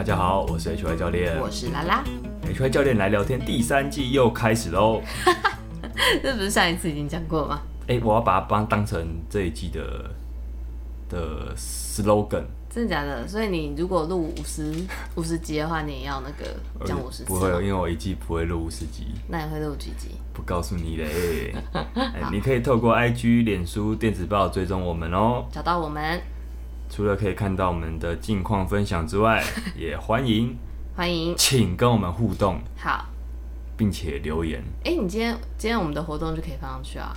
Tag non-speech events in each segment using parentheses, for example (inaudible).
大家好，我是 HY 教练。我是拉拉，HY 教练来聊天第三季又开始喽。(laughs) 这不是上一次已经讲过吗？哎、我要把它帮当成这一季的的 slogan。真的假的？所以你如果录五十 (laughs) 五十集的话，你也要那个讲五十次不会，吗因为我一季不会录五十集，那你会录几集？不告诉你嘞。(laughs) 哎你可以透过 IG、脸书、电子报追踪我们哦。找到我们，除了可以看到我们的近况分享之外，(laughs) 也欢迎欢迎。请跟我们互动，好，并且留言。哎、你今天今天我们的活动就可以放上去啊，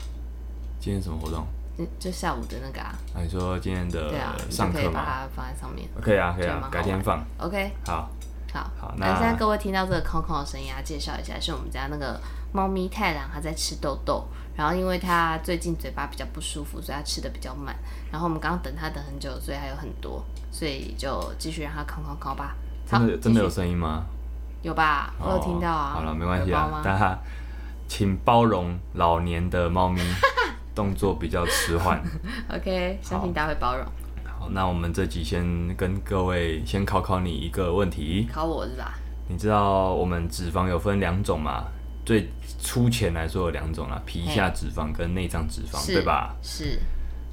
今天什么活动？就就下午的那个啊，啊，你说今天的对啊，你就上课吗？可以把它放在上面。可以啊，可以啊改天放。OK，好，好，好那那现在各位听到这个空空的声音啊，介绍一下，是我们家那个猫咪太郎，它在吃豆豆。然后因为他最近嘴巴比较不舒服，所以他吃的比较慢。然后我们刚刚等他等很久，所以还有很多，所以就继续让它空空空吧。真的真的有声音吗？有吧？我有听到啊。哦好了，没关系啊大家请包容老年的猫咪 (laughs) 动作比较迟缓。(laughs) OK，相信大家会包容。好，那我们这集先跟各位先考考你一个问题，考我是吧？你知道我们脂肪有分两种吗？最粗浅来说有两种啦，皮下脂肪跟内脏脂肪，对吧？？是。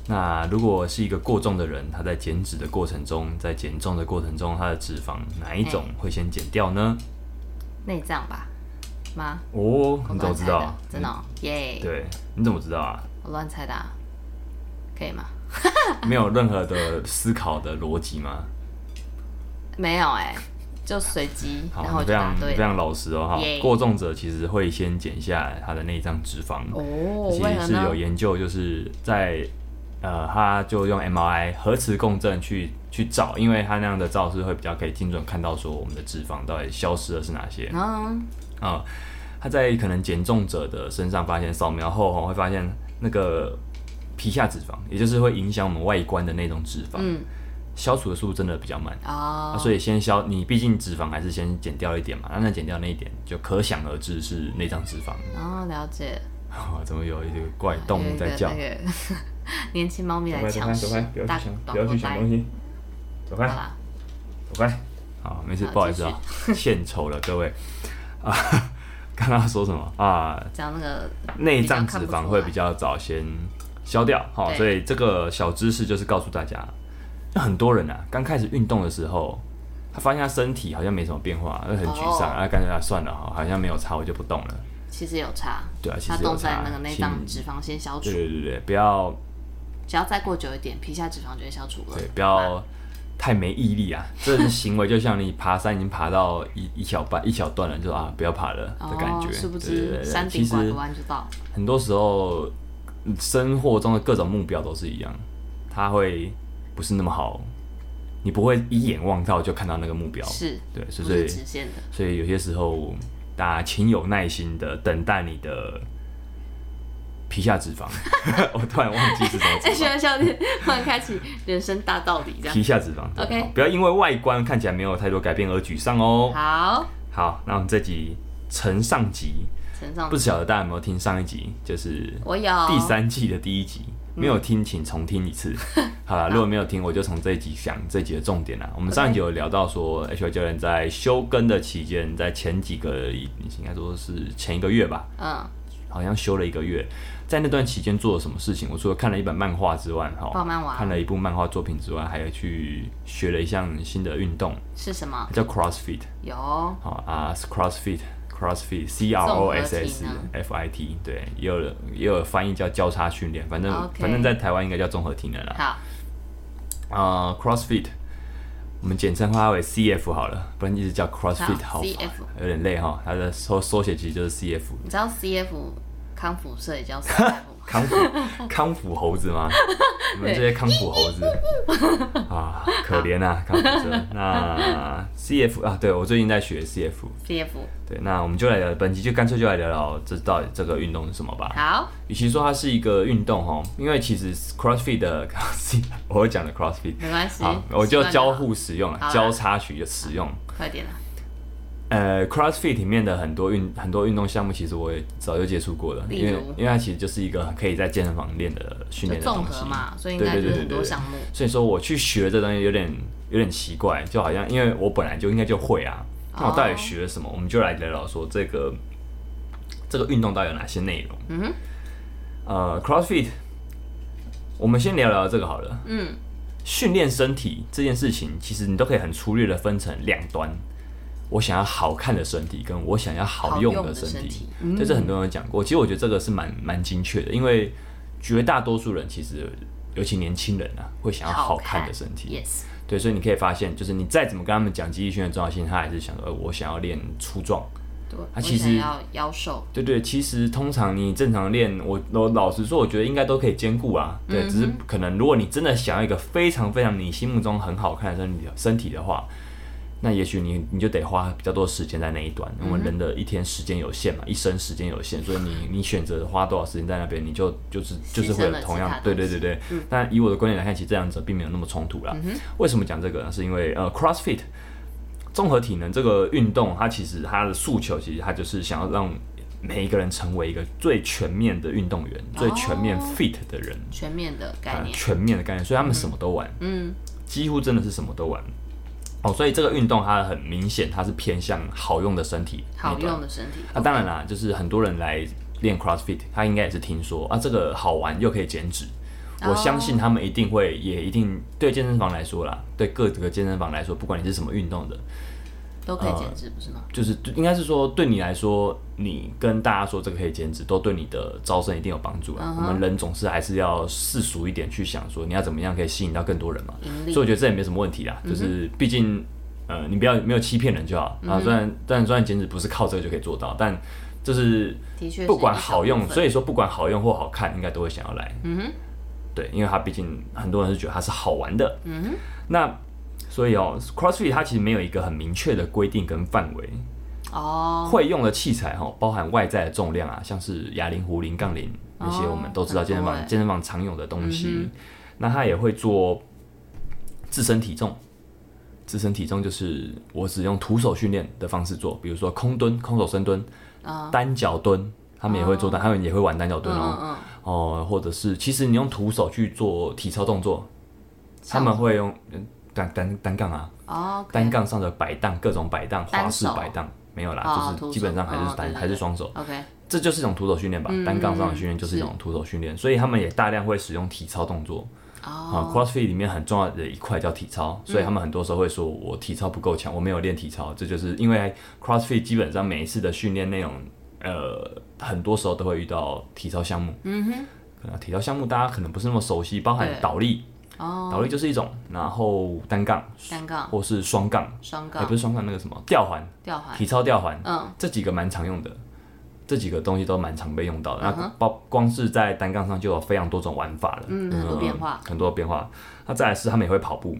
那如果是一个过重的人，他在减脂的过程中，在减重的过程中，他的脂肪哪一种会先减掉呢？内脏吧？吗？哦，你怎么知道？真的哦、耶、对，你怎么知道啊？我乱猜的、啊，可以吗？没有任何的思考的逻辑吗？(laughs) 没有哎、就随机，好，然后非。常非常老实哦哈。耶过重者其实会先减下来他的内脏脂肪，哦，其实是有？研究，就是在呃，他就用 MRI 核磁共振去去找，因为他那样的照是会比较可以精准看到说我们的脂肪到底消失的是哪些嗯，啊、他在可能减重者的身上发现扫描后哦会发现那个皮下脂肪，也就是会影响我们外观的那种脂肪，嗯，消除的速度真的比较慢。哦啊，，所以先消，你毕竟脂肪还是先减掉一点嘛，那那减掉那一点，就可想而知是内脏脂肪。哦，了解。哦，(laughs) 怎么有一个怪动物在叫？(laughs) 年轻猫咪来抢食走开走开，不要大去想，不要去裤带。想东西，走开，走开。好，没事，不好意思啊，献丑 (laughs) 了各位啊。刚刚说什么啊？讲那个内脏脂肪会比较早先消掉，好，对所以这个小知识就是告诉大家，那很多人啊，刚开始运动的时候，他发现他身体好像没什么变化，会很沮丧，哦啊，干脆啊算了哈，好像没有差，我就不动了。其实有差，对啊，其实有差动在那个内脏脂肪先消除对，对对对，不要只要再过久一点，皮下脂肪就会消除了。对，不要太没毅力啊！这种行为就像你爬山已经爬到一一小半一小段了，就啊不要爬了的感觉。哦，殊不对对对对知山顶拐个弯就到。很多时候嗯生活中的各种目标都是一样，他会不是那么好，你不会一眼望到就看到那个目标。是，对，所不以是直线的。所以有些时候大家请有耐心的等待你的皮下脂肪。(laughs) (laughs) 我突然忘记是什么脂哎，学肪。完笑点，突然开启人生大道理，这样。皮下脂肪 OK 不要因为外观看起来没有太多改变而沮丧哦。好，好，那我们这集承上集，陈上不晓得大家有没有听上一集，就是我有第三季的第一集，没有听请重听一次。(laughs) 好了，如果没有听，我就从这一集讲这一集的重点啦。我们上一集有聊到说，H Y 教练在休更的期间，在前几个应该说是前一个月吧，嗯，好像休了一个月。在那段期间做了什么事情？我除了看了一本漫画之外，哈，画漫画看了一部漫画作品之外，还有去学了一项新的运动，是什么？叫 CrossFit。有好啊，CrossFit。CrossFit C R O S S F I T，对，也有也有翻译叫交叉训练，反正反正在台湾应该叫综合体能啦。好，啊、c r o s s f i t 我们简称它为 C F 好了，不然一直叫 CrossFit 好好 CF 有点累哈。它的缩缩写其实就是 C F，你知道 CF 康复社也叫 CF 吗？(laughs) 康复康复猴子吗？(laughs) 你们这些康复猴子 (laughs) 啊，可怜啊，康复社。那 C F 啊，对我最近在学 C F，CF 对，那我们就来聊，本集就干脆就来聊聊这到底这个运动是什么吧。好，与其说它是一个运动哈，因为其实 CrossFit 的，我会讲的 CrossFit，没关系。好，我就交互使用了，交叉取的使用。快点啊！呃，CrossFit 里面的很多运很多运动项目，其实我也早就接触过了，因为因为它其实就是一个可以在健身房练的训练的东西综合。嘛，所以应该就是对对对对对很多项目。所以说我去学这东西有点有点奇怪，就好像因为我本来就应该就会啊，那我到底学了什么？我们就来聊聊说这个这个运动到底有哪些内容。嗯哼，呃，CrossFit，我们先聊聊这个好了。嗯，训练身体这件事情，其实你都可以很粗略的分成两端。我想要好看的身体，跟我想要好用的身体这是很多人讲过。其实我觉得这个是蛮蛮精确的，因为绝大多数人其实，尤其年轻人啊，会想要好看的身体。，yes，对，所以你可以发现，就是你再怎么跟他们讲肌力训练重要性，他还是想说，呃，我想要练粗壮。对，啊其实想要腰瘦，对对，其实通常你正常练，我我老实说，我觉得应该都可以兼顾啊。对，只是可能如果你真的想要一个非常非常你心目中很好看的身体身体的话，那也许你你就得花比较多时间在那一段，因为人的一天时间有限嘛，一生时间有限，所以你你选择花多少时间在那边，你就就是就是会有同样对对对对。但以我的观点来看，其实这两者并没有那么冲突啦。为什么讲这个呢？是因为呃，CrossFit 综合体能这个运动，它其实它的诉求，其实它就是想要让每一个人成为一个最全面的运动员，最全面 fit 的人，全面的概呃念，全面的概念，所以他们什么都玩，嗯，几乎真的是什么都玩。哦，所以这个运动它很明显，它是偏向好用的身体好用的身体。啊，当然啦，就是很多人来练 CrossFit，他应该也是听说啊，这个好玩又可以减脂。我相信他们一定会，也一定对健身房来说啦，对各个健身房来说，不管你是什么运动的，都可以减脂，不是吗？就是应该是说，对你来说，你跟大家说这个可以减脂，都对你的招生一定有帮助啊。我们人总是还是要世俗一点去想，说你要怎么样可以吸引到更多人嘛。所以我觉得这也没什么问题啦，就是毕竟呃，你不要没有欺骗人就好啊。虽然但虽然减脂不是靠这个就可以做到，但就是不管好用，所以说不管好用或好看，应该都会想要来。嗯哼，对，因为它毕竟很多人是觉得它是好玩的。嗯哼，那所以哦，CrossFit 它其实没有一个很明确的规定跟范围。哦，会用的器材哈，包含外在的重量啊，像是哑铃、壶铃、杠铃那些，哦我们都知道健身房、健身房常用的东西。那它也会做自身体重，自身体重就是我只用徒手训练的方式做，比如说空蹲、空手深蹲、单脚蹲，他们也会做单，他们也会玩单脚蹲哦。嗯哦，或者是其实你用徒手去做体操动作，他们会用嗯单单单杠啊，嗯，哦，单杠上的摆荡，各种摆荡，花式摆荡没有啦，哦就是基本上还是单还是双手，OK，这就是一种徒手训练吧。单杠上的训练就是一种徒手训练，所以他们也大量会使用体操动作。啊哦，，CrossFit 里面很重要的一块叫体操，所以他们很多时候会说我体操不够强，我没有练体操，这就是因为 CrossFit 基本上每一次的训练内容，呃，很多时候都会遇到体操项目。嗯哼，可能体操项目大家可能不是那么熟悉，包含倒立，哦，倒立就是一种，然后单杠单杠、或是双杠，双杠。也不、是双杠，那个什么吊环，吊环，体操吊环，嗯，这几个蛮常用的，这几个东西都蛮常被用到的。嗯那包光是在单杠上就有非常多种玩法了，嗯很多变化。很多变化。那再来是他们也会跑步，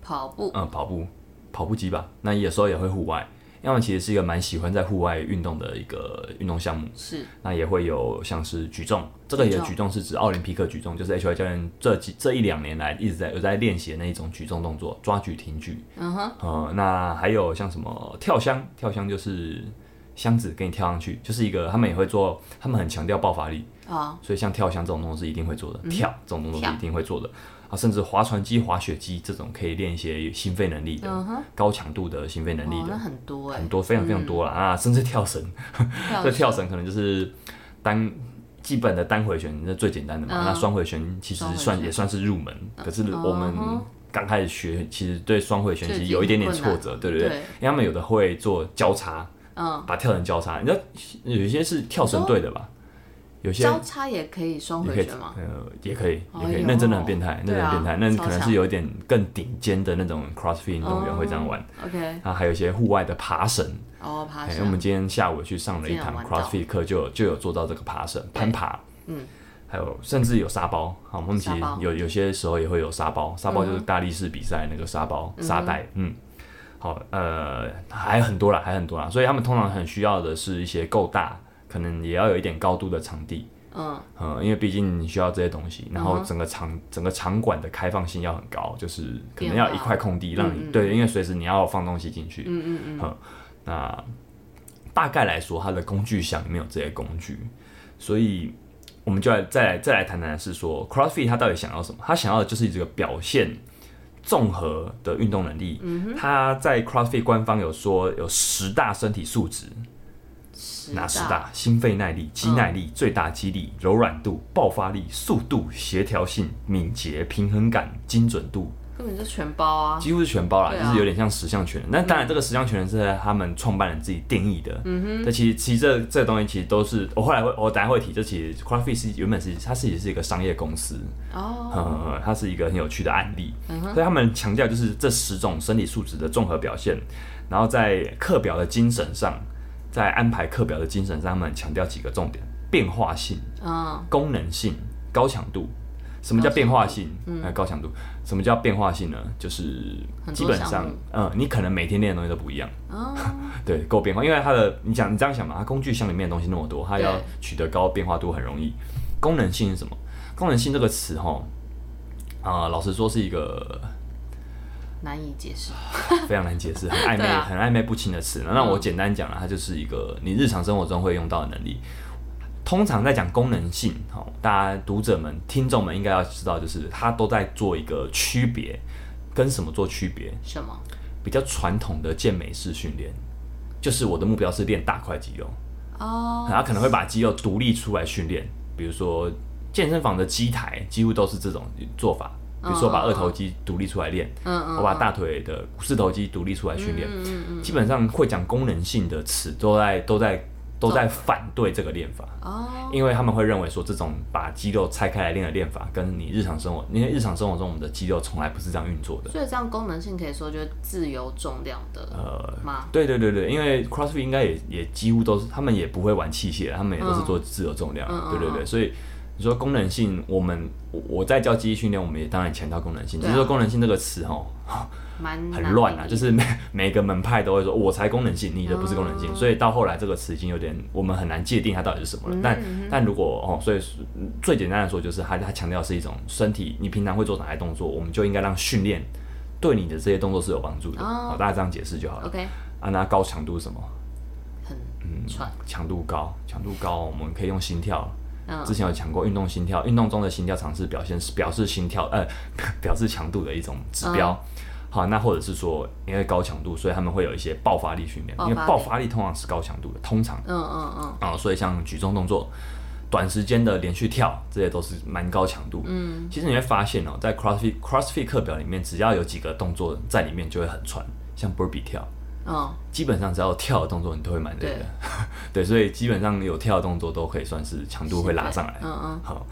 跑步，嗯，跑步，跑步机吧。那有时候也会户外，因为他们其实是一个蛮喜欢在户外运动的一个运动项目。是。那也会有像是举重，这个也举重。是指奥林匹克举重，就是 H Y 教练这几这一两年来一直在有在练习的那一种举重动作，抓举、挺举。嗯哼，呃，那还有像什么跳箱，跳箱就是箱子给你跳上去，就是一个他们也会做，他们很强调爆发力，哦，所以像跳箱这种动作是一定会做的，跳这种动作是一定会做的。啊，甚至划船机、滑雪机这种可以练一些心肺能力的、嗯，高强度的心肺能力哦，的，那很多哎很，多非常非常多了、啊，甚至跳绳，(laughs) 这跳绳可能就是单基本的单回旋，那最简单的嘛。嗯那双回旋其实算也算是入门，可是我们嗯刚开始学，其实对双回旋其实有一点点挫折，对不对？对因为他们有的会做交叉，嗯，把跳绳交叉，你知道有一些是跳绳队的吧？有些交叉也可以双回旋吗？呃，也可以，也可以，那真的很变态，那真的很变态，那可能是有一点更顶尖的那种 CrossFit 运动员会这样玩。OK，然后，还有一些户外的爬绳，哦，爬绳，我们今天下午去上了一堂 CrossFit 课，就有就有做到这个爬绳、攀爬，嗯，还有甚至有沙包，好，我们其实有有些时候也会有沙包，沙包就是大力士比赛那个沙包、沙袋，嗯，好，呃，还很多啦，还很多啦，所以他们通常很需要的是一些够大，可能也要有一点高度的场地，嗯，嗯，因为毕竟你需要这些东西，然后整个场、整个场馆的开放性要很高，就是可能要一块空地让你、嗯嗯对，因为随时你要放东西进去，嗯嗯嗯，那大概来说，它的工具箱里面有这些工具，所以我们就来再来再来谈谈是说，CrossFit 它到底想要什么？它想要的就是这个表现综合的运动能力。嗯它在 CrossFit 官方有说有十大身体素质，哪十大？心肺耐力、肌耐力、最大肌力、柔软度、爆发力、速度、协调性、敏捷、平衡感、精准度。根本就全包啊，几乎是全包啦，啊就是有点像十项全能。那当然，这个十项全能是在他们创办人自己定义的。嗯哼。这其实其实这这个东西其实都是我后来会我等下会提，这其实 CrossFit 是原本是它是也是一个商业公司，哦，呃，它是一个很有趣的案例。所以他们强调就是这十种身体素质的综合表现，然后在课表的精神上，在安排课表的精神上，他们强调几个重点：变化性、嗯，功能性、高强度。什么叫变化性？呃，高强度。什么叫变化性呢？就是基本上，嗯，你可能每天练的东西都不一样，哦，(laughs) 对，够变化。因为它的，你想你这样想嘛，它工具箱里面的东西那么多，它要取得高变化度很容易。功能性是什么？功能性这个词，哈，啊、老实说是一个难以解释。(laughs) 非常难解释、很暧昧、啊很暧昧不清的词。那我简单讲了，它就是一个你日常生活中会用到的能力。通常在讲功能性，哈，大家读者们、听众们应该要知道，就是它都在做一个区别，跟什么做区别？什么？比较传统的健美式训练，就是我的目标是练大块肌肉，哦，他可能会把肌肉独立出来训练，比如说健身房的机台几乎都是这种做法，比如说把二头肌独立出来练，嗯嗯，我把大腿的四头肌独立出来训练，嗯嗯嗯，基本上会讲功能性的词都在都在都在反对这个练法。哦，因为他们会认为说，这种把肌肉拆开来练的练法，跟你日常生活，因为日常生活中我们的肌肉从来不是这样运作的。所以这样功能性可以说就是自由重量的呃，吗？对对对对，因为 CrossFit 应该也也几乎都是，他们也不会玩器械，他们也都是做自由重量，对对对，所以你说功能性，我们我我在教记忆训练，我们也当然强调功能性，只啊是说功能性这个词哦蛮很乱啊，就是每每个门派都会说我才功能性，你的不是功能性，所以到后来这个词已经有点我们很难界定它到底是什么了。但但如果哦，所以嗯最简单的说就是它它强调是一种身体，你平常会做哪些动作，我们就应该让训练对你的这些动作是有帮助的。哦好，大家这样解释就好了。OK，啊，那高强度是什么？很嗯，强度高，强度高，我们可以用心跳。嗯之前有讲过运动心跳，运动中的心跳尝试表现是表示心跳呃 (laughs) 表示强度的一种指标。嗯好，那或者是说因为高强度，所以他们会有一些爆发力训练，因为爆发力通常是高强度的，通常嗯嗯嗯，啊、所以像举重动作、短时间的连续跳，这些都是蛮高强度。嗯，其实你会发现哦，在 CrossFit CrossFit 课表里面，只要有几个动作在里面，就会很喘，像 Burpee 跳。嗯，基本上只要有跳的动作，你都会蛮累的。对，(laughs) 所以基本上有跳的动作都可以算是强度会拉上来。嗯嗯，好，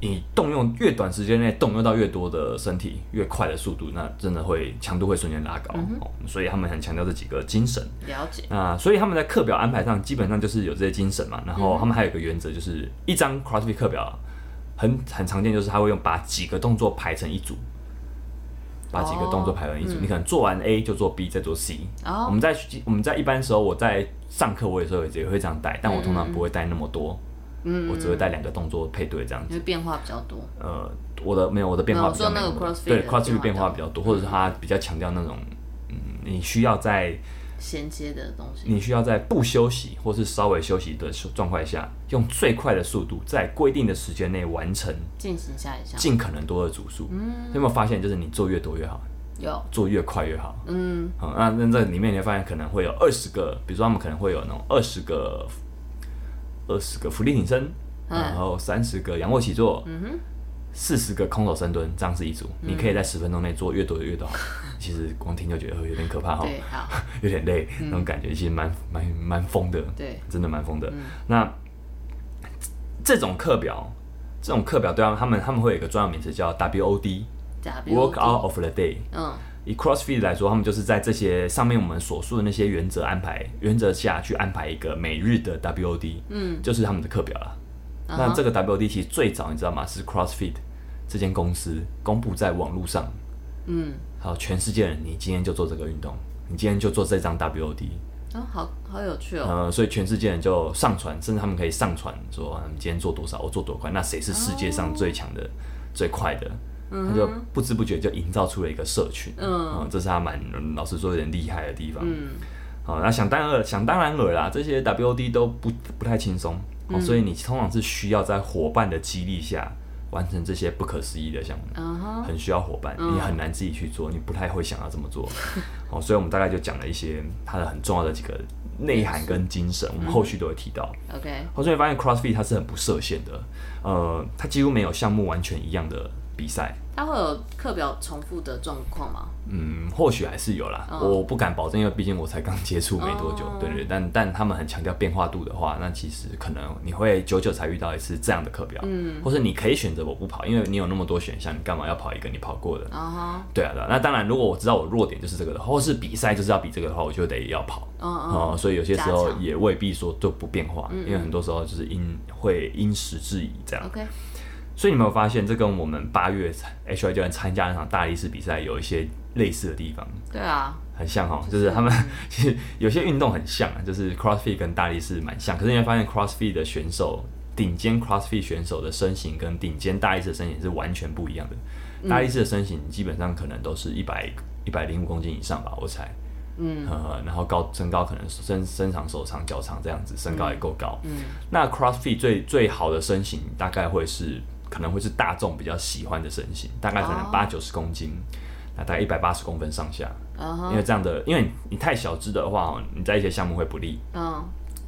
你动用越短时间内动用到越多的身体，越快的速度，那真的会强度会瞬间拉高。哦，所以他们很强调这几个精神。了解，那所以他们在课表安排上基本上就是有这些精神嘛。然后他们还有一个原则，就是一张 CrossFit 课表很很常见，就是他会用把几个动作排成一组。把几个动作排成一组，你可能做完 A 就做 B，再做 C。哦。我们在我们在一般时候，我在上课，我有时候也会这样带，但我通常不会带那么多，嗯，我只会带两个动作配对这样子。因为变化比较多，呃，我的没有我的变化比较没有对的 CrossFit 变变化比较多，或者是他比较强调那种，嗯，你需要在衔接的东西，你需要在不休息或是稍微休息的状况下，用最快的速度，在规定的时间内完成进行下一项，尽可能多的组数。嗯，有没有发现，就是你做越多越好，有，做越快越好？嗯，好，那那这里面你会发现可能会有二十个，比如说他们可能会有那种二十个二十个俯卧撑，然后三十个仰卧起坐，嗯哼，四十个空手深蹲，这样是一组。你可以在十分钟内做越多越多好。其实光听就觉得呃有点可怕哈，(laughs) 有点累，那种感觉其实蛮蛮蛮疯的，对，真的蛮疯的。那这种课表，这种课表对他们他们他们会有一个专有名词叫 WOD。W Work out of the day，嗯，以 CrossFit 来说，他们就是在这些上面我们所述的那些原则安排原则下去安排一个每日的 WOD，嗯，就是他们的课表了。啊那这个 WOD 其实最早你知道吗？是 CrossFit 这间公司公布在网络上，嗯，好，全世界人，你今天就做这个运动，你今天就做这张 WOD，哦，好好有趣哦，呃，所以全世界人就上传，甚至他们可以上传说，啊你今天做多少，我做多快，那谁是世界上最强的、最快的？他就不知不觉就营造出了一个社群，嗯，这是他蛮老实说有点厉害的地方。嗯，好，那想当然想当然尔啦，这些 WOD 都不不太轻松，哦，所以你通常是需要在伙伴的激励下完成这些不可思议的项目，很需要伙伴，你很难自己去做，你不太会想要这么做，(laughs) 哦，所以我们大概就讲了一些它的很重要的几个内涵跟精神，我们后续都会提到。OK，后续会发现 CrossFit 它是很不设限的，呃，它几乎没有项目完全一样的比赛，它会有课表重复的状况吗？嗯，或许还是有啦，哦我不敢保证，因为毕竟我才刚接触没多久，哦。对对对，但但他们很强调变化度的话，那其实可能你会久久才遇到一次这样的课表，嗯，或是你可以选择我不跑，因为你有那么多选项，你干嘛要跑一个你跑过的？哦，对啊，对啊，那当然，如果我知道我弱点就是这个的话，或是比赛就是要比这个的话，我就得要跑。嗯哦、嗯，所以有些时候加强。也未必说就不变化，因为很多时候就是因会因时制宜这样。OK，所以你有没有发现，这跟我们八月 HY 教练参加那场大力士比赛有一些类似的地方，对啊，很像哈，就是他们 (laughs) 其实有些运动很像啊，就是 CrossFit 跟大力士蛮像，可是你会发现 CrossFit 的选手，顶尖 CrossFit 选手的身形跟顶尖大力士的身形是完全不一样的。大力士的身形基本上可能都是一百一百零五公斤以上吧，我猜。嗯。呃，然后高身高可能身身长手长脚长这样子，身高也够高。嗯。那 CrossFit 最最好的身形大概会是可能会是大众比较喜欢的身形，大概可能哦八九十公斤，那大概一百八十公分上下。因为这样的，因为你太小只的话，哦你在一些项目会不利嗯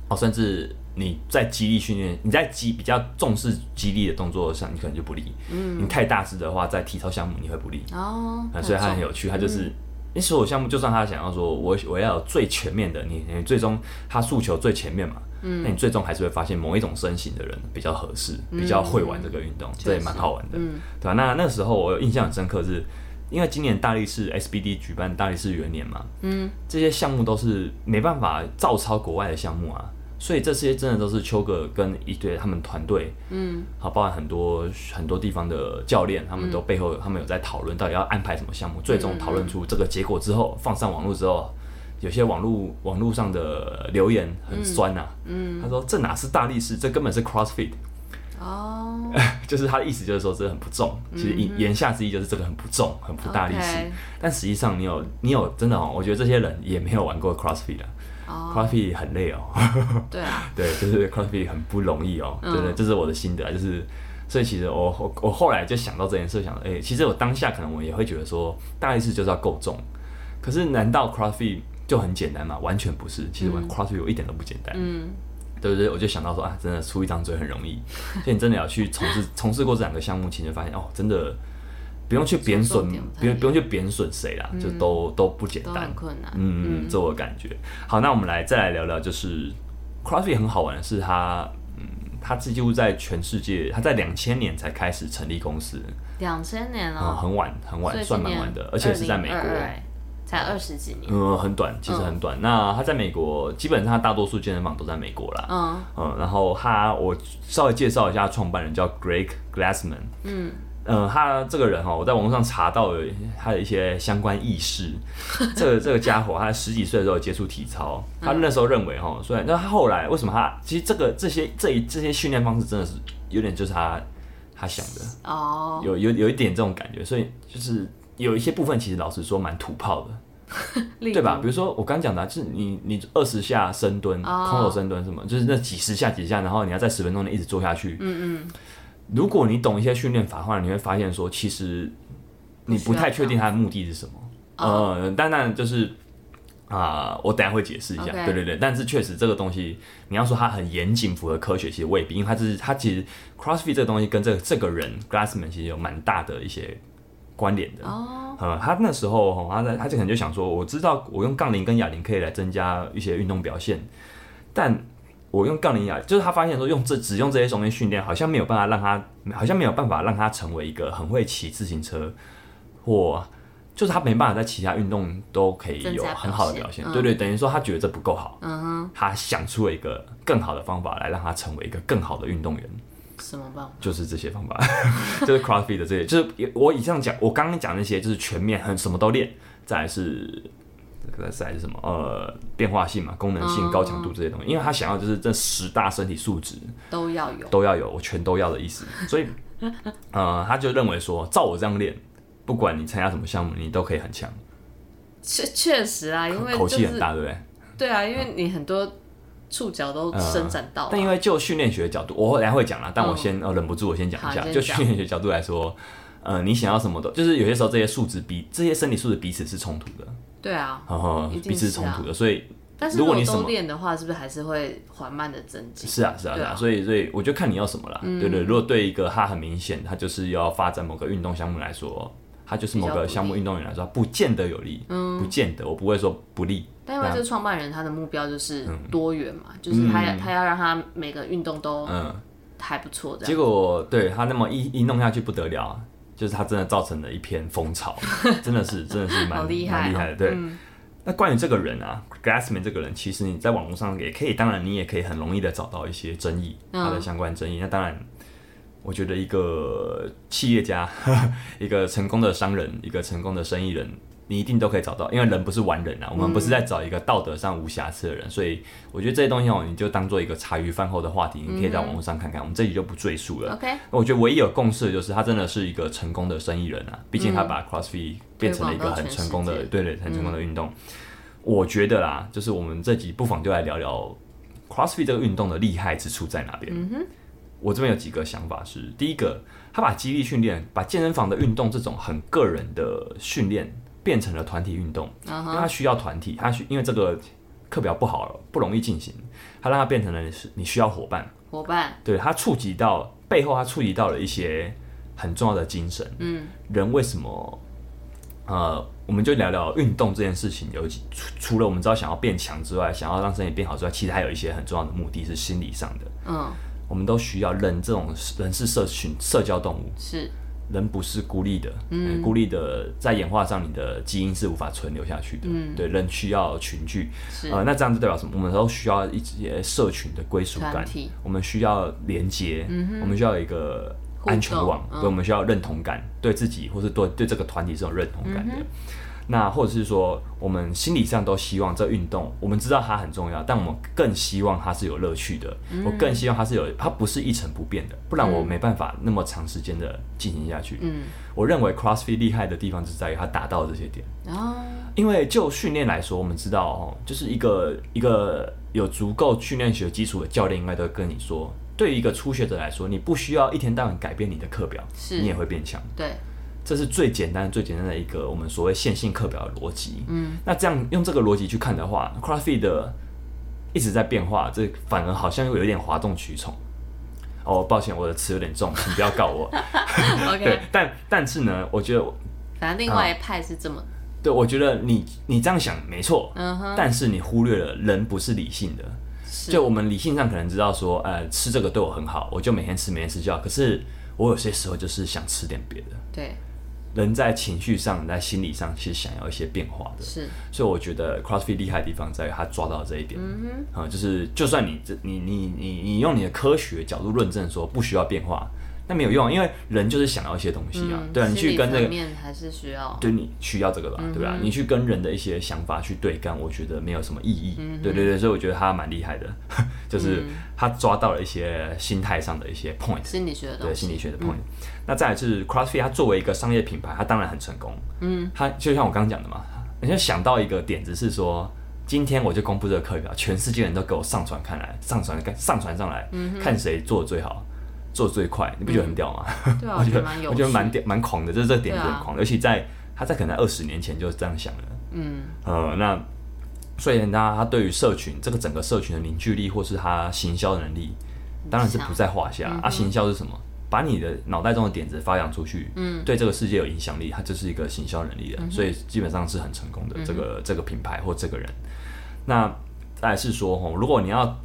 哦，甚至你在激励训练，你在激比较重视激励的动作上，你可能就不利。嗯，你太大只的话，在体操项目你会不利。哦啊，所以它很有趣，它就是。你所有项目，就算他想要说，我我要有最全面的，你你最终他诉求最全面嘛，嗯，那你最终还是会发现某一种身形的人比较合适，比较会玩这个运动，这也蛮好玩的，嗯。对吧、那那时候我有印象很深刻是，因为今年大力士 SBD 举办大力士元年嘛，嗯，这些项目都是没办法照抄国外的项目啊，所以这些真的都是邱哥跟一堆他们团队，嗯。好，包含很多很多地方的教练，他们都背后他们有在讨论到底要安排什么项目，最终讨论出这个结果之后，放上网络之后，有些网络网络上的留言很酸呐、嗯他说这哪是大力士，这根本是 CrossFit，哦，(laughs) 就是他的意思就是说这很不重，其实言言下之意就是这个很不重，很不大力士。但实际上你有你有真的哦，我觉得这些人也没有玩过 CrossFit 的、哦，CrossFit 很累哦。(laughs) 对啊，对，就是 CrossFit 很不容易哦，嗯。真的，这是我的心得啊，就是，所以其实我我我后来就想到这件事，想，哎、其实我当下可能我也会觉得说，大力士就是要够重，可是难道 CrossFit 就很简单嘛？完全不是，其实玩 CrossFit 有一点都不简单，嗯。对不对？我就想到说啊，真的出一张嘴很容易，(laughs) 所以你真的要去从事从事过这两个项目，其实发现哦，真的不用去贬损不用不用去贬损谁啦，就都都不简单。很，困难，嗯，这我感觉。好，那我们来再来聊聊，就是 CrossFit 很好玩的是它，嗯，它几乎在全世界，它在两千年才开始成立公司，两千年嗯，了，很晚很晚，算蛮晚的，而且是在美国。欸才二十几年，嗯，很短，其实很短。那他在美国，基本上大多数健身房都在美国啦。嗯嗯，然后他我稍微介绍一下创办人叫 Greg Glassman。嗯，呃，他这个人哈，我在网络上查到了他的一些相关意识。这个这个家伙，他十几岁的时候接触体操，他那时候认为哈，虽然，那他后来为什么他其实这个这些这一这些训练方式真的是有点就是他他想的，哦，有有有一点这种感觉，所以就是有一些部分其实老实说蛮土炮的，例 (laughs) 对吧？比如说我刚讲的啊，就是你你二十下深蹲、哦空手深蹲什么，就是那几十下几十下，然后你要在十分钟内一直做下去。嗯嗯，如果你懂一些训练法的话，你会发现说，其实你不太确定它的目的是什么。哦呃，当然就是啊、我等下会解释一下。对对对，但是确实这个东西，你要说它很严谨符合科学，其实未必，因为它只是它其实 CrossFit 这个东西跟这个这个人 Glassman 其实有蛮大的一些关联的。哦，呃，他那时候哦他在他就可能就想说，我知道我用杠铃跟哑铃可以来增加一些运动表现，但我用杠铃哑，就是他发现说用这只用这些东西训练，好像没有办法让他，好像没有办法让他成为一个很会骑自行车，或就是他没办法在其他运动都可以有很好的表现。对对，等于说他觉得这不够好，他想出了一个更好的方法来让他成为一个更好的运动员。什么办法？就是这些方法，(laughs) 就是 CrossFit 的这些，就是我以上讲，我刚刚讲那些就是全面，很什么都练，再来是，再来是什么？呃，变化性嘛，功能性、嗯高强度这些东西，因为他想要就是这十大身体素质都要有，都要有，我全都要的意思，所以，(laughs) 呃，他就认为说，照我这样练，不管你参加什么项目，你都可以很强，确确实啊，因为口就是气很大，对不对？对啊，因为你很多触角都伸展到啊、但因为就训练学的角度，我等一下会讲啦，但我先、呃忍不住我先讲一下，就训练学角度来说，呃，你想要什么的，就是有些时候这些素质彼这些生理素质彼此是冲突的，对啊，呵呵一定彼此冲突的，所以但是如果你什么练的话，是不是还是会缓慢的增进？是啊，是啊，是啊所以所以我就看你要什么啦，对对。如果对一个他很明显，他就是要发展某个运动项目来说，他就是某个项目运动员来说，他不见得有利，嗯不见得，我不会说不利，但因为这个创办人他的目标就是多元嘛，就是他要、他要让他每个运动都嗯。还不错的结。果对他那么一一弄下去不得了啊，就是他真的造成了一片风潮，(laughs) 真的是真的是蛮厉害厉害的。对，那关于这个人啊，Glassman 这个人，其实你在网络上也可以，当然你也可以很容易的找到一些争议，他的相关争议。那当然，我觉得一个企业家，(laughs) 一个成功的商人，一个成功的生意人。你一定都可以找到，因为人不是完人啊，我们不是在找一个道德上无瑕疵的人，所以我觉得这些东西哦，你就当做一个茶余饭后的话题，你可以在网络上看看。我们这里就不赘述了。OK，我觉得唯一有共识的就是他真的是一个成功的生意人啊，毕竟他把 CrossFit 变成了一个很成功的，对对，很成功的运动。我觉得啦，就是我们这集不妨就来聊聊 CrossFit 这个运动的厉害之处在哪边。我这边有几个想法是：第一个，他把激励训练、把健身房的运动这种很个人的训练变成了团体运动，嗯因为他需要团体，他需因为这个课表不好了，不容易进行，他让它变成了是你需要伙伴。伙伴，对他触及到背后，他触及到了一些很重要的精神。嗯，人为什么？呃，我们就聊聊运动这件事情。有几除除了我们知道想要变强之外，想要让身体变好之外，其实还有一些很重要的目的是心理上的。嗯，我们都需要人这种人是社群社交动物，是。人不是孤立的，嗯，孤立的在演化上，你的基因是无法存留下去的，嗯，对，人需要群聚，是。呃，那这样子代表什么？我们都需要一些社群的归属感，我们需要连接，我们需要有一个安全网对，我们需要认同感，对自己或是对对这个团体是有认同感的。那或者是说，我们心理上都希望这运动，我们知道它很重要，但我们更希望它是有乐趣的。我更希望它是有，它不是一成不变的，不然我没办法那么长时间的进行下去。嗯，我认为 CrossFit 厉害的地方就在于它达到这些点。哦因为就训练来说，我们知道哦，就是一个一个有足够训练学基础的教练，应该都会跟你说，对于一个初学者来说，你不需要一天到晚改变你的课表，是你也会变强。对，这是最简单、最简单的一个我们所谓线性课表的逻辑。嗯，那这样用这个逻辑去看的话，CrossFit 的一直在变化，这反而好像又有一点哗众取宠。哦，抱歉，我的词有点重，请不要告我。(laughs) 对 OK，，但但是呢，我觉得反正另外一派是这么，对，我觉得你你这样想没错，嗯哼，但是你忽略了人不是理性的。是就我们理性上可能知道说，呃，吃这个对我很好，我就每天吃，每天吃就好。可是我有些时候就是想吃点别的。对，人在情绪上、在心理上，其实想要一些变化的。是所以我觉得 CrossFit 厉害的地方在于他抓到这一点。嗯哼，就是就算你这你你你你用你的科学角度论证说不需要变化，那没有用，因为人就是想要一些东西啊。对啊，你去跟这个还是需要，对你需要这个吧，嗯对吧？你去跟人的一些想法去对干，我觉得没有什么意义。嗯对对对，所以我觉得他蛮厉害的，(laughs) 就是他抓到了一些心态上的一些 point，心理学的对心理学的 point。那再来是 CrossFit，它作为一个商业品牌，它当然很成功。嗯，它就像我刚刚讲的嘛，人家想到一个点子是说。今天我就公布这个课表，全世界人都给我上传看来，上传看上传上来，嗯看谁做的最好，做的最快，你不觉得很屌吗？对啊，(laughs) 我觉得蛮有，我觉得蛮屌蛮狂的，就是这个点很狂，尤其在他在可能二十年前就这样想了，嗯，呃，那所以他他对于社群这个整个社群的凝聚力，或是他行销能力，当然是不在话下。啊，行销是什么？把你的脑袋中的点子发扬出去，嗯，对这个世界有影响力，它就是一个行销能力的，所以基本上是很成功的。这个这个品牌或这个人，那再来是说，吼，如果你要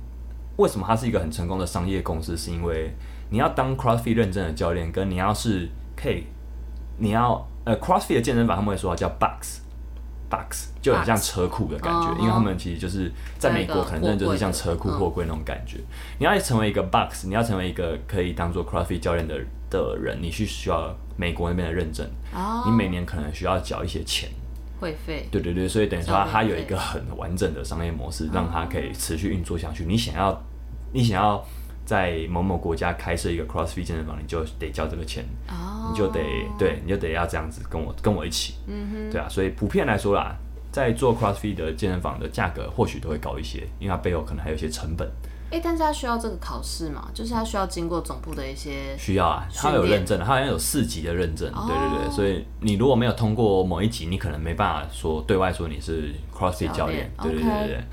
为什么它是一个很成功的商业公司，是因为你要当 CrossFit 认证的教练，跟你要是可以，你要呃 CrossFit 的健身房他们会说叫 box。box 就很像车库的感觉哦因为他们其实就是在美国可能真的就是像车库嗯货柜那种感觉。你要成为一个 box，你要成为一个可以当做 CrossFit 教练的的人，你是需要美国那边的认证，哦，你每年可能需要缴一些钱。会费，对对对，所以等于说它有一个很完整的商业模式，让它可以持续运作下去。你想要，你想要在某某国家开设一个 CrossFit 健身房，你就得交这个钱，哦，你就得对，你就得要这样子跟我跟我一起，对啊。所以普遍来说啦，在做 CrossFit 的健身房的价格或许都会高一些，因为它背后可能还有一些成本哎、但是他需要这个考试嘛？就是他需要经过总部的一些需要啊，它有认证的，它好像有四级的认证，对对对，所以你如果没有通过某一级，你可能没办法说对外说你是 CrossFit 教练，对对对对对。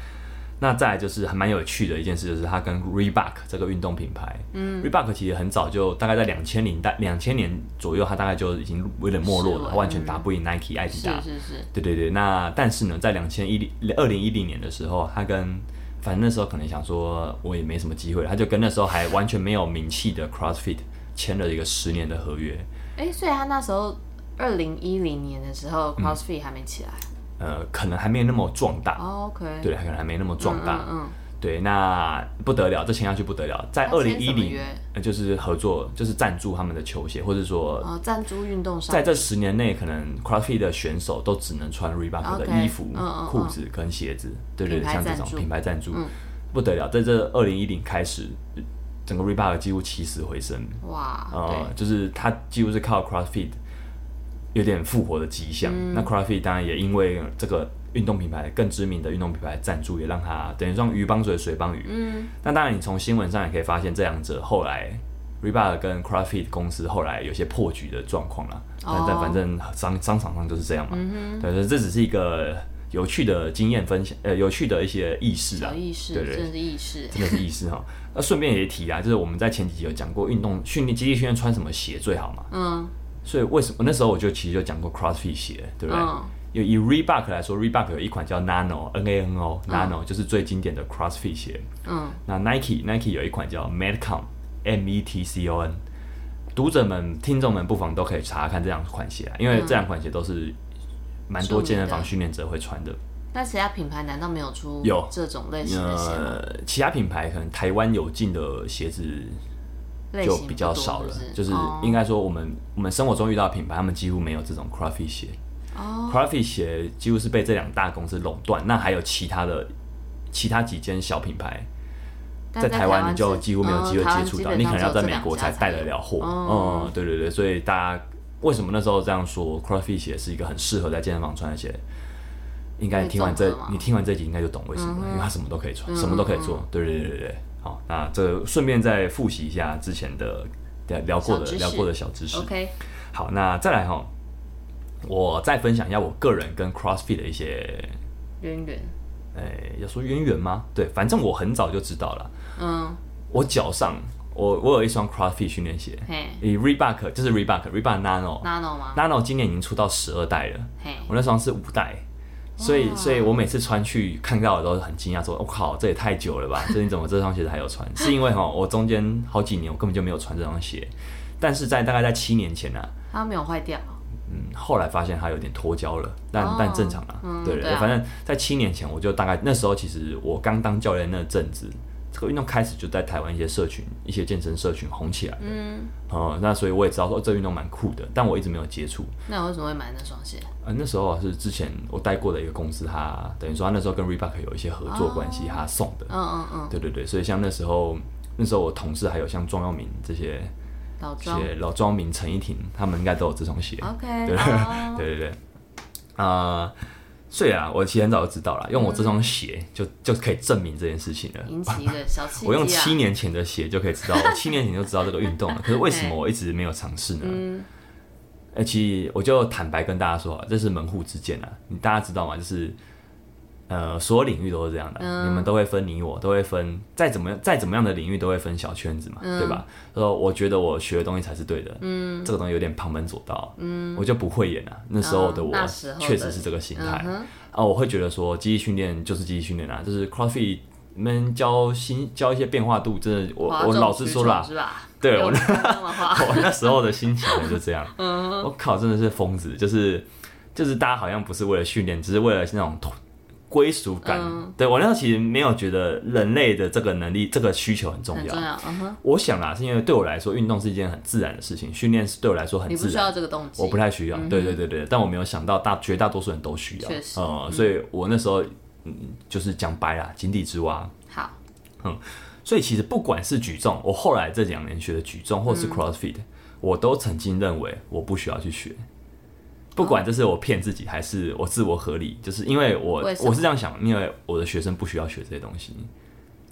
那再来就是还蛮有趣的一件事，就是他跟 Reebok 这个运动品牌，嗯，Reebok 其实很早就大概在两千年代两千年左右，他大概就已经有点没落了，是它完全打不赢 Nike、艾迪是达，是是，对对对，那但是呢，在两千一零二零一零年的时候，他跟反正那时候可能想说，我也没什么机会，他就跟那时候还完全没有名气的 CrossFit 签了一个十年的合约。哎、所以他那时候二零一零年的时嗯候，CrossFit 还没起来。呃，可能还没有那么壮大，哦 OK，对，可能还没那么壮大。嗯对，那不得了，这签下去不得了，在他二零一零就是合作，就是赞助他们的球鞋，或者说赞助运动商在这十年内，可能 CrossFit 的选手都只能穿 Reebok 的衣服、裤子跟鞋子，对对像这种品牌赞助，不得了，在这二零一零开始，整个 Reebok 几乎起死回生，哇，呃，就是它几乎是靠 CrossFit 有点复活的迹象。嗯那 CrossFit 当然也因为这个运动品牌更知名的运动品牌赞助，也让它等于说鱼帮水，水帮鱼。嗯，那当然，你从新闻上也可以发现，这两者后来 Reebok 跟 CrossFit 公司后来有些破局的状况了。但但哦反正商商场上就是这样嘛。嗯对，这只是一个有趣的经验分享，呃，有趣的一些意识啊小。意识，对对真的是意识。真的是意识哈。(laughs) 那顺便也提啊，就是我们在前几集有讲过运动训练、基地训练穿什么鞋最好嘛。嗯所以为什么那时候我就其实就讲过 CrossFit 鞋，对不对？嗯因为以 Reebok 来说，Reebok 有一款叫 Nano N A N O Nano，、就是最经典的 CrossFit 鞋。嗯，那 Nike Nike 有一款叫 Metcon M E T C O N，读者们、听众们不妨都可以查看这两款鞋啊，因为这两款鞋都是蛮多健身房训练者会穿的。那其他品牌难道没有出有这种类型的鞋吗？呃，其他品牌可能台湾有进的鞋子就比较少了，是就是哦应该说我们我们生活中遇到的品牌，他们几乎没有这种 CrossFit 鞋。哦 CrossFit 鞋几乎是被这两大公司垄断，那还有其他的其他几间小品牌，在台湾你就几乎没有机会接触到，你可能要在美国才带得了货。哦嗯，对对对，所以大家为什么那时候这样说，CrossFit 鞋是一个很适合在健身房穿的鞋？应该你听完这你听完这集应该就懂为什么了，因为它什么都可以穿，嗯什么都可以做。对对对对对，好，那这顺便再复习一下之前的聊聊过的聊过的小知识。OK，好，那再来哈，我再分享一下我个人跟 CrossFit 的一些，渊源，哎、要说渊源吗？对，反正我很早就知道了。嗯，我脚上，我我有一双 CrossFit 训练鞋，嘿以 Reebok 就是 Reebok Reebok Nano，Nano 吗？Nano 今年已经出到十二代了，嘿，我那双是五代。所以，所以我每次穿去看到的都很惊讶，说：“我、靠，这也太久了吧？(laughs) 这你怎么这双鞋子还有穿？”是因为哈，我中间好几年我根本就没有穿这双鞋，但是在大概在七年前啊，它没有坏掉，嗯，后来发现它有点脱胶了，但、哦但正常啊，对对反正在七年前我就大概那时候其实我刚当教练那阵子，这个运动开始就在台湾一些社群、一些健身社群红起来，嗯，哦、那所以我也知道说、哦这运动蛮酷的，但我一直没有接触。那我为什么会买那双鞋？呃，那时候啊是之前我带过的一个公司，他等于说它那时候跟 Reebok 有一些合作关系，他送的。嗯嗯嗯，对对对，所以像那时候那时候我同事还有像庄耀明这些老庄些老庄明、陈一婷，他们应该都有这双鞋。，OK，对对对，啊、所以啊，我其实很早就知道了，用我这双鞋就就可以证明这件事情了。引起一个小契机啊。我用七年前的鞋就可以知道，我 (laughs) 七年前就知道这个运动了。可是为什么我一直没有尝试呢？嗯，哎、其实我就坦白跟大家说啊，这是门户之见啊。你大家知道吗？就是呃，所有领域都是这样的，嗯你们都会分你我，都会分再怎么样再怎么样的领域都会分小圈子嘛，嗯对吧？说我觉得我学的东西才是对的，嗯，这个东西有点旁门左道，嗯，我就不会演啊。那时候的我确实是这个心态。嗯啊，我会觉得说，记忆训练就是记忆训练啊，就是 CrossFit 们教新教一些变化度，真的，我我老实说啦？对我那时候的心情就这样，我靠，真的是疯子，就是就是大家好像不是为了训练，只是为了那种归属感。对我那时候其实没有觉得人类的这个能力、这个需求很重要。重要。我想啦，是因为对我来说，运动是一件很自然的事情，训练是对我来说很自然。你不需要这个动机。我不太需要，对对对对，但我没有想到大绝大多数人都需要，确实嗯，所以我那时候嗯，就是讲白啦，井底之蛙。好，所以其实不管是举重，我后来这两年学的举重，或是 CrossFit，、我都曾经认为我不需要去学。不管这是我骗自己还是我自我合理，就是因为我为什么我是这样想，因为我的学生不需要学这些东西。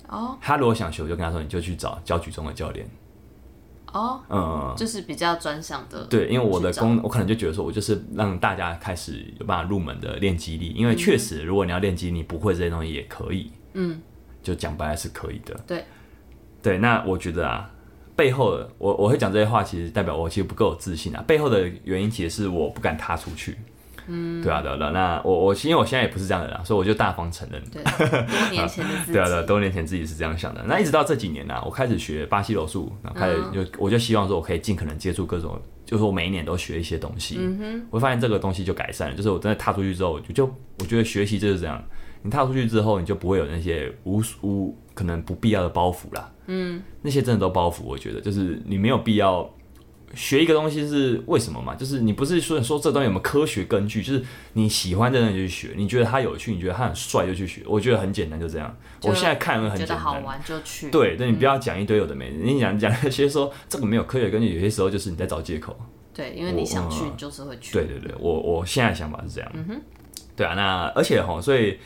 哦他如果想学，我就跟他说，你就去找教举重的教练。哦，嗯，就是比较专项的。对，因为我的去找功，我可能就觉得说，我就是让大家开始有办法入门的练肌力，因为确实，如果你要练肌，你不会这些东西也可以，嗯，就讲白了是可以的。对，对，那我觉得啊，背后的我我会讲这些话，其实代表我其实不够有自信啊。背后的原因其实是我不敢踏出去。嗯，对啊，对啊，对啊那我我因为我现在也不是这样的人啊，所以我就大方承认。对，多年前的自己。(laughs) 对啊，对啊，多年前自己是这样想的。那一直到这几年呢、啊，我开始学巴西柔术，然后开始就、我就希望说，我可以尽可能接触各种，就是我每一年都学一些东西。嗯哼，我会发现这个东西就改善了，就是我真的踏出去之后，我就就我觉得学习就是这样，你踏出去之后，你就不会有那些无无可能不必要的包袱啦。嗯，那些真的都包袱，我觉得就是你没有必要。学一个东西是为什么嘛？就是你不是说说这东西有没有科学根据，就是你喜欢这东西就去学，你觉得它有趣，你觉得它很帅就去学。我觉得很简单，就这样。我现在看了很觉简单，得好玩就去。对，但你不要讲一堆有的没的，你讲讲那些说这个没有科学根据，有些时候就是你在找借口。对，因为你想去，你就是会去。对对对，我我现在想法是这样。嗯哼，对啊，那而且哈，所以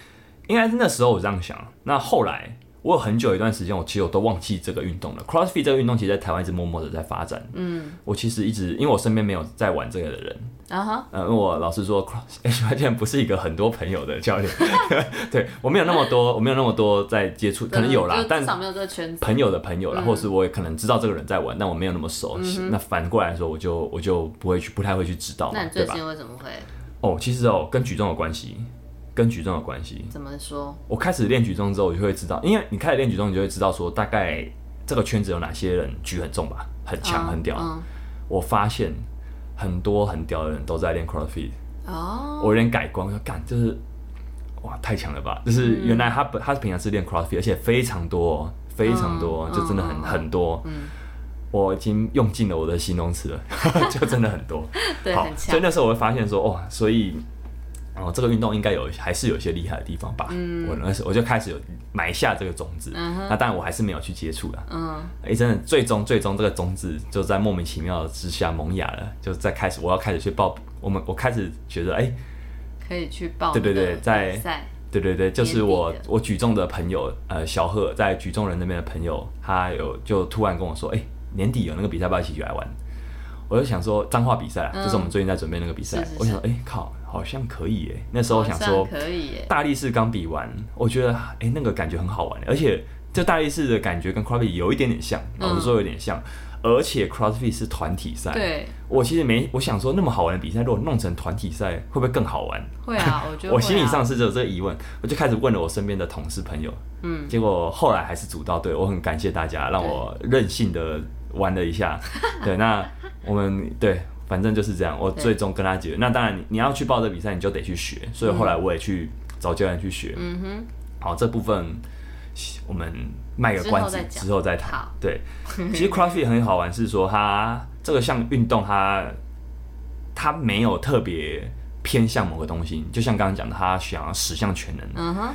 应该是那时候我这样想，那后来我有很久一段时间，我其实我都忘记这个运动了。CrossFit 这个运动，其实在台湾一直默默的在发展。嗯，我其实一直因为我身边没有在玩这个的人，啊哈，呃，我老实说，Cross (laughs) 竟然不是一个很多朋友的教练，(laughs) 对我没有那么多，我没有那么多在接触，可能有啦，但至少没有这个圈子。朋友的朋友嗯啦，或是我也可能知道这个人在玩，但我没有那么熟悉。那反过来说，我就我就不会去，不太会去知道嘛那？最近为什么会哦，其实哦，跟举重有关系，跟举重有关系。怎么说？我开始练举重之后，我就会知道，因为你开始练举重，你就会知道说大概这个圈子有哪些人举很重吧，很强、嗯很屌。嗯我发现很多很屌的人都在练 CrossFit，哦，我有点改观，我说干，就是哇，太强了吧！就是原来他本他平常是练 CrossFit，而且非常多，哦非常多，嗯就真的很、嗯嗯很多。我已经用尽了我的形容词了，(laughs) 就真的很多。(laughs) 对，好，很强。所以那时候我会发现说，哇，所以哦，这个运动应该有还是有一些厉害的地方吧。嗯，我那时候我就开始有埋下这个种子。那当然我还是没有去接触了。嗯，哎、真的，最终最终这个种子就在莫名其妙之下萌芽了，就在开始我要开始去报，我们我开始觉得，哎、可以去报对对对那个在比赛。对对对，就是我我举重的朋友，呃，小贺在举重人那边的朋友，他有就突然跟我说，哎、年底有那个比赛，要不要一起去来玩？我就想说脏话比赛啊，嗯就是我们最近在准备那个比赛。是是是我想说，哎、靠，好像可以耶。那时候我想说，可以耶。大力士刚比完，我觉得哎、那个感觉很好玩，而且这大力士的感觉跟 CrossFit 有一点点像，老实说有点像，而且 CrossFit 是团体赛。对，我其实没，我想说那么好玩的比赛，如果弄成团体赛，会不会更好玩？会啊，(laughs) 我觉得我心理上是有这个疑问，我就开始问了我身边的同事朋友，嗯，结果后来还是组到队，我很感谢大家，让我任性的玩了一下。对，那我们对，反正就是这样，我最终跟他解决。那当然你，你要去报这比赛，你就得去学，所以后来我也去找教练去学。嗯哼，好，这部分我们卖个关子之后再谈。好。对，其实 CrossFit 很好玩，是说它这个项运动它它没有特别偏向某个东西，就像刚刚讲的，它想要十项全能。嗯哼，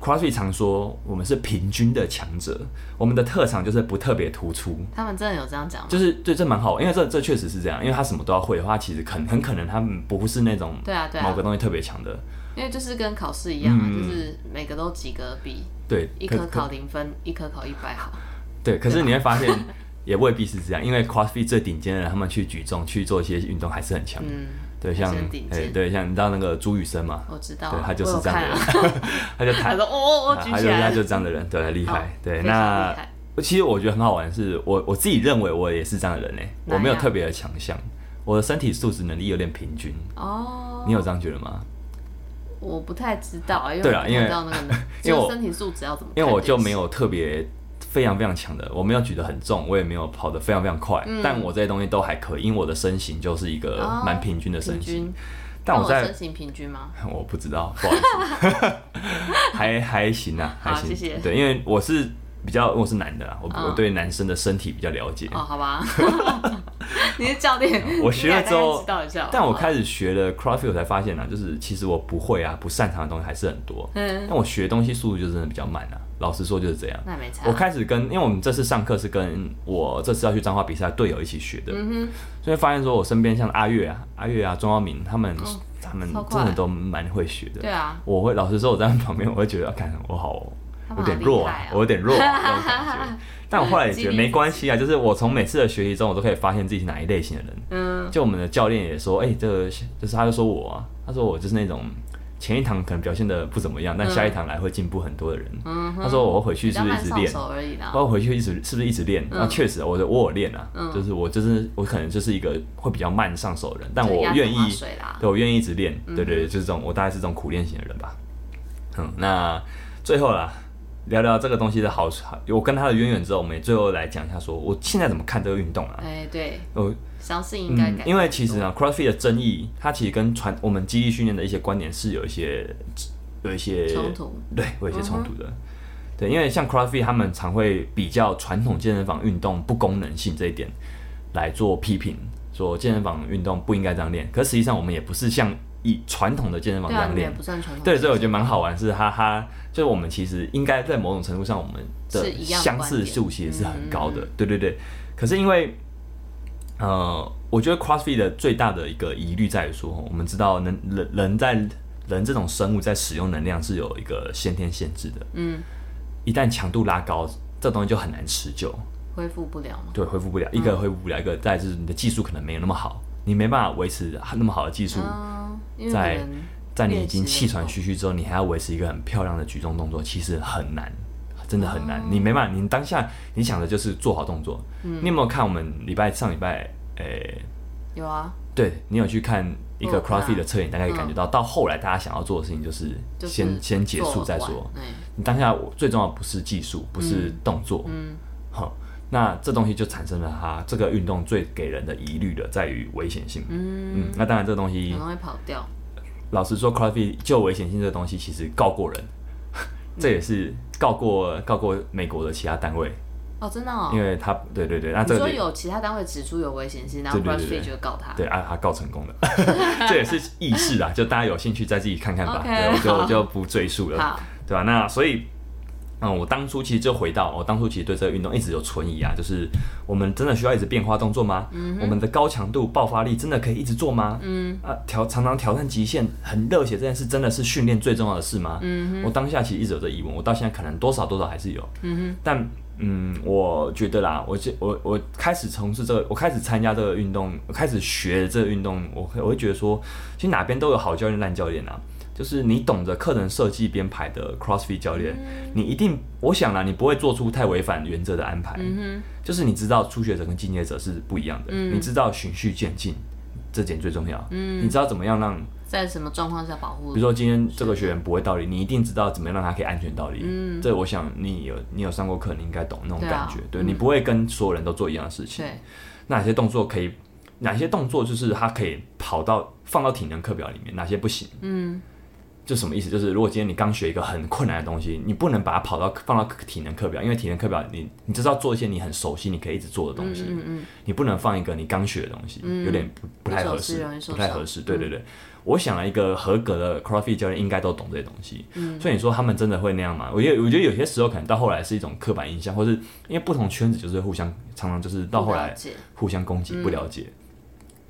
CrossFit 常说我们是平均的强者，我们的特长就是不特别突出。他们真的有这样讲吗？就是对，这蛮好，因为这这确实是这样，因为他什么都要会的话，其实很很可能他们不是那种对啊，对啊某个，东西特别强的，因为就是跟考试一样啊，嗯就是每个都及格比，对，一科考零分，一科考一百好。对，可是你会发现也未必是这样，因为 CrossFit 最顶尖的人，他们去举重去做一些运动还是很强。嗯，对，像哎对，像你知道那个朱雨生嘛，我知道啊，对他就是这样的人他就弹，他说哦，我啊举起来，他就他就这样的人，对，厉好害。对，那其实我觉得很好玩的是，我我自己认为我也是这样的人呢，我没有特别的强项，我的身体素质能力有点平均。哦，你有这样觉得吗？我不太知道啊，因为对啦因为知道那个，(laughs) 因为我身体素质要怎么因为我就没有特别非常非常强的，我没有举得很重，我也没有跑得非常非常快，但我这些东西都还可以，因为我的身形就是一个蛮平均的身平形。哦。但我在那身形平均吗？(laughs) 我不知道，不好意思，(laughs) 还还行啊，还行。谢谢对，因为我是比较我是男的啦，我、嗯我对男生的身体比较了解。哦，好吧，你是教练，(laughs) 我学了之后。但我开始学了 CrossFit，我才发现呢、就是其实我不会啊，不擅长的东西还是很多。嗯，但我学东西速度就真的比较慢啊。老实说就是这样。那没差。我开始跟，因为我们这次上课是跟我这次要去彰化比赛队友一起学的，嗯所以发现说我身边像阿月啊、阿月啊、庄耀明他们，他们真的都蛮会学的。对啊，我会老实说，我在他们旁边，我会觉得，看我好有点弱啊我有点弱啊 (laughs) 那种感觉。但我后来也觉得没关系啊，就是我从每次的学习中，我都可以发现自己是哪一类型的人。嗯，就我们的教练也说，哎、这个就是他就说我啊，他说我就是那种前一堂可能表现的不怎么样，但下一堂来会进步很多的人。嗯他说我回去是不是一直练？包括回去一直是不是一直练？那确实，我的我有练啊，嗯就是我就是我可能就是一个会比较慢上手的人，但我愿意。对我愿意一直练，对对对，就是这种我大概是这种苦练型的人吧。嗯，那最后啦，聊聊这个东西的好处，我跟他的渊源之后，我们也最后来讲一下，说我现在怎么看这个运动啊？哎，对，我相信应该因为其实呢，CrossFit 的争议，它其实跟传我们肌力训练的一些观点是有一些有一些冲突，对，会有一些冲突的。对，因为像 CrossFit 他们常会比较传统健身房运动不功能性这一点来做批评，说健身房运动不应该这样练。可实际上我们也不是像以传统的健身房这样练。对，所以我觉得蛮好玩，是哈哈，就是我们其实应该在某种程度上，我们的相似度其实是很高的。嗯对对对，可是因为呃，我觉得 CrossFit 的最大的一个疑虑在于说，我们知道能人人在人这种生物在使用能量是有一个先天限制的，嗯，一旦强度拉高，这东西就很难持久，恢复不了嘛。对，恢复不了，一个恢复不了，一个再是你的技术可能没有那么好，你没办法维持那么好的技术。在在你已经气喘吁吁之后，你还要维持一个很漂亮的举重动作，其实很难，真的很难。哦。你没办法，你当下你想的就是做好动作。嗯。你有没有看我们礼拜上礼拜，诶、有啊，对你有去看一个我有看 CrossFit 的测验，大概可以感觉到，到后来大家想要做的事情就是就是先先结束再说。你当下最重要不是技术，不是动作，嗯，好、那这东西就产生了它这个运动最给人的疑虑的，在于危险性。嗯，嗯，那当然这东西可能会跑掉。老实说，CrossFit 就危险性这个东西，其实告过人，(laughs) 这也是告过告过美国的其他单位，哦，真的哦。因为他对对对，那这个有其他单位指出有危险性，然后对对对 CrossFit 就告他。对啊，他告成功了，(laughs) 这也是意识啊，就大家有兴趣再自己看看吧对，我就我就不赘述了，对吧、那所以。嗯，我当初其实就回到我当初其实对这个运动一直有存疑啊，就是我们真的需要一直变化动作吗？我们的高强度爆发力真的可以一直做吗？嗯啊，挑常常挑战极限，很热血这件事真的是训练最重要的事吗？嗯我当下其实一直有这疑问，我到现在可能多少多少还是有，嗯哼，但嗯，我觉得啦，我这我我开始从事这个，我开始参加这个运动，我开始学这个运动，我会我会觉得说，其实哪边都有好教练、烂教练啊。就是你懂得课程设计编排的 CrossFit 教练，你一定，我想啦，你不会做出太违反原则的安排。嗯就是你知道初学者跟进阶者是不一样的，嗯你知道循序渐进，这点最重要。嗯你知道怎么样让，在什么状况下保护？比如说今天这个学员不会倒立，你一定知道怎么样让他可以安全倒立。嗯这我想你有你有上过课，你应该懂那种感觉。对,、嗯你不会跟所有人都做一样的事情。对，哪些动作可以，哪些动作就是他可以跑到放到体能课表里面，哪些不行？嗯就什么意思？就是如果今天你刚学一个很困难的东西，你不能把它跑到放到体能课表，因为体能课表你你就是要做一些你很熟悉、你可以一直做的东西。嗯嗯你不能放一个你刚学的东西，嗯有点不不太合适不太合适。对对对，我想了一个合格的 CrossFit 教练应该都懂这些东西，嗯所以你说他们真的会那样吗？我觉得我觉得有些时候可能到后来是一种刻板印象，或是因为不同圈子就是互相常常就是到后来互相攻击、不了解。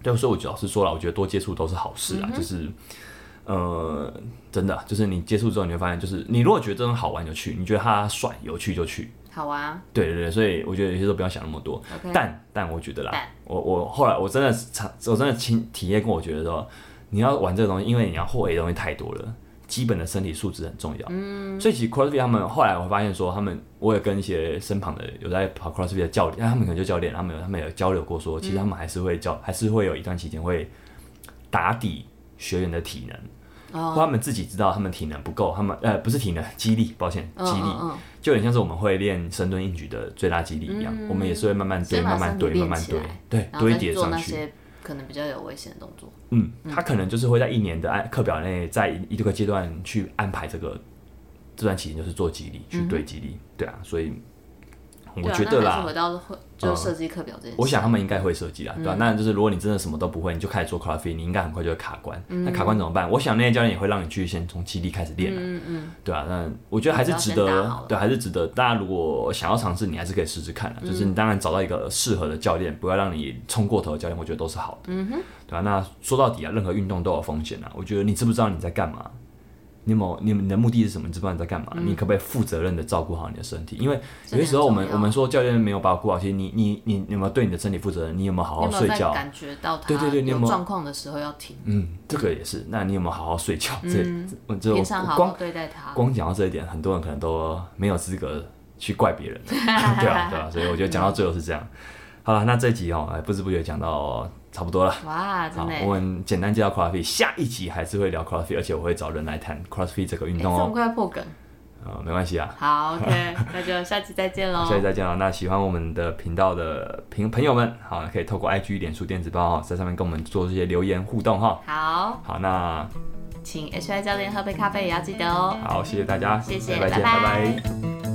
对，所以我就老实说了，我觉得多接触都是好事啊，就是。呃，真的，就是你接触之后，你会发现，就是你如果觉得这种好玩就去，你觉得它帅有趣就去，好啊对对对，所以我觉得有些时候不要想那么多。但但我觉得啦，我我后来我真的是尝，我真的亲体验过，我觉得说你要玩这个东西，因为你要会的东西太多了，基本的身体素质很重要。嗯，所以其实 CrossFit 他们后来我发现说，他们我也跟一些身旁的有在跑 CrossFit 的教练，他们可能就教练，他们有他们有交流过说，其实他们还是会教，还是会有一段期间会打底学员的体能。他们自己知道他们体能不够，他们呃不是体能，肌力，抱歉，嗯肌力，嗯嗯。就有点像是我们会练深蹲硬举的最大肌力一样，我们也是会慢慢堆、慢慢堆、慢慢堆，对，堆叠上去。可能比较有危险的动作。嗯，他可能就是会在一年的按课表内，在一一个阶段去安排这个这段期间，就是做肌力，去堆肌力，对啊，所以我觉得啦回到会就设计课表这件事。我想他们应该会设计嗯啦，对吧、那就是如果你真的什么都不会，你就开始做 CrossFit，你应该很快就会卡关。嗯那卡关怎么办？我想那些教练也会让你去先从基地开始练啊，嗯嗯，对啊，那我觉得还是值得对，还是值得。大家如果想要尝试，你还是可以试试看的啊。就是你当然找到一个适合的教练，不要让你冲过头的教练，我觉得都是好的。嗯哼，对啊，那说到底啊，任何运动都有风险啊。我觉得你知不知道你在干嘛？你有没有你你的目的是什么？你知不知道你在干嘛？你可不可以负责任的照顾好你的身体？因为有些时候我们我们说教练没有把我顾好，其实你你你你有没有对你的身体负责任？你有没有好好睡觉？感觉到他对对对你有没有状况的时候要停，嗯，这个也是。那你有没有好好睡觉？这这这平常好光好对待他。光讲到这一点，很多人可能都没有资格去怪别人，(laughs) 对啊，对啊，所以我觉得讲到最后是这样。好了，那这集哦，哎不知不觉讲到差不多了。哇，真好我们简单介绍 CrossFit，下一集还是会聊 CrossFit，而且我会找人来谈 CrossFit 这个运哎这么动哦。快破梗，呃，没关系啊，好，OK，(laughs) 那就下期再见喽。下期再见了。那喜欢我们的频道的朋朋友们，好，可以透过 IG、脸书电子报哈，在上面跟我们做这些留言互动哈。好，好，那请 HI 教练喝杯咖啡也要记得哦。好，谢谢大家，谢谢拜拜，拜拜拜拜